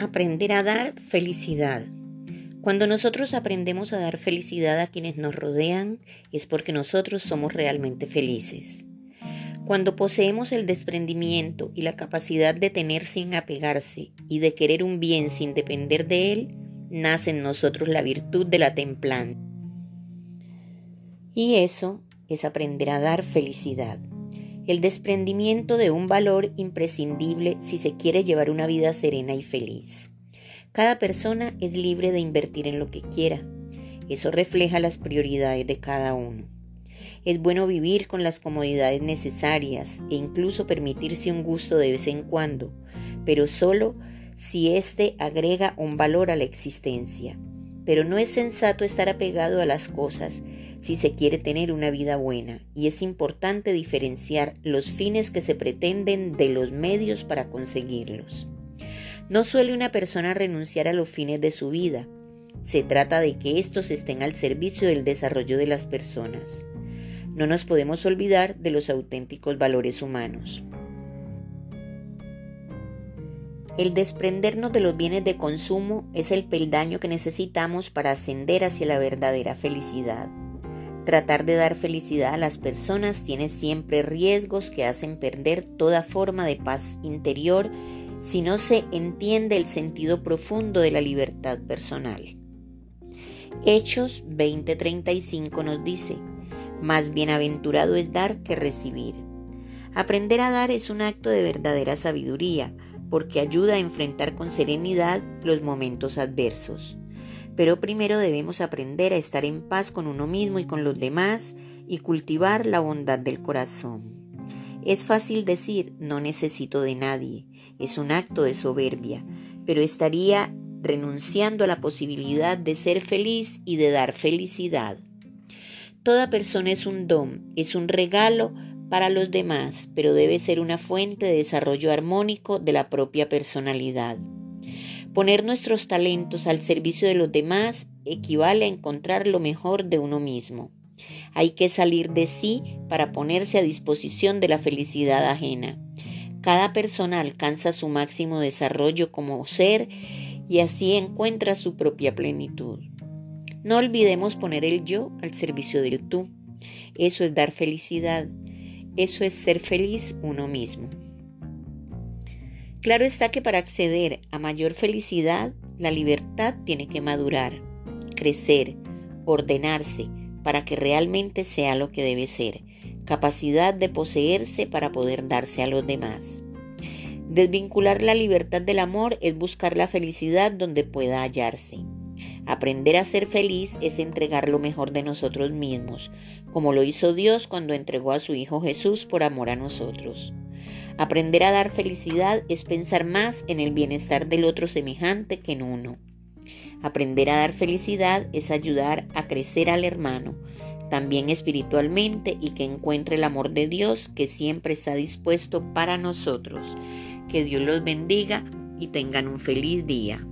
Aprender a dar felicidad. Cuando nosotros aprendemos a dar felicidad a quienes nos rodean es porque nosotros somos realmente felices. Cuando poseemos el desprendimiento y la capacidad de tener sin apegarse y de querer un bien sin depender de él, nace en nosotros la virtud de la templanza. Y eso es aprender a dar felicidad el desprendimiento de un valor imprescindible si se quiere llevar una vida serena y feliz. Cada persona es libre de invertir en lo que quiera. Eso refleja las prioridades de cada uno. Es bueno vivir con las comodidades necesarias e incluso permitirse un gusto de vez en cuando, pero solo si éste agrega un valor a la existencia pero no es sensato estar apegado a las cosas si se quiere tener una vida buena y es importante diferenciar los fines que se pretenden de los medios para conseguirlos. No suele una persona renunciar a los fines de su vida, se trata de que estos estén al servicio del desarrollo de las personas. No nos podemos olvidar de los auténticos valores humanos. El desprendernos de los bienes de consumo es el peldaño que necesitamos para ascender hacia la verdadera felicidad. Tratar de dar felicidad a las personas tiene siempre riesgos que hacen perder toda forma de paz interior si no se entiende el sentido profundo de la libertad personal. Hechos 20:35 nos dice, más bienaventurado es dar que recibir. Aprender a dar es un acto de verdadera sabiduría, porque ayuda a enfrentar con serenidad los momentos adversos. Pero primero debemos aprender a estar en paz con uno mismo y con los demás y cultivar la bondad del corazón. Es fácil decir no necesito de nadie, es un acto de soberbia, pero estaría renunciando a la posibilidad de ser feliz y de dar felicidad. Toda persona es un don, es un regalo para los demás, pero debe ser una fuente de desarrollo armónico de la propia personalidad. Poner nuestros talentos al servicio de los demás equivale a encontrar lo mejor de uno mismo. Hay que salir de sí para ponerse a disposición de la felicidad ajena. Cada persona alcanza su máximo desarrollo como ser y así encuentra su propia plenitud. No olvidemos poner el yo al servicio del tú. Eso es dar felicidad eso es ser feliz uno mismo. Claro está que para acceder a mayor felicidad, la libertad tiene que madurar, crecer, ordenarse, para que realmente sea lo que debe ser, capacidad de poseerse para poder darse a los demás. Desvincular la libertad del amor es buscar la felicidad donde pueda hallarse. Aprender a ser feliz es entregar lo mejor de nosotros mismos, como lo hizo Dios cuando entregó a su Hijo Jesús por amor a nosotros. Aprender a dar felicidad es pensar más en el bienestar del otro semejante que en uno. Aprender a dar felicidad es ayudar a crecer al hermano, también espiritualmente, y que encuentre el amor de Dios que siempre está dispuesto para nosotros. Que Dios los bendiga y tengan un feliz día.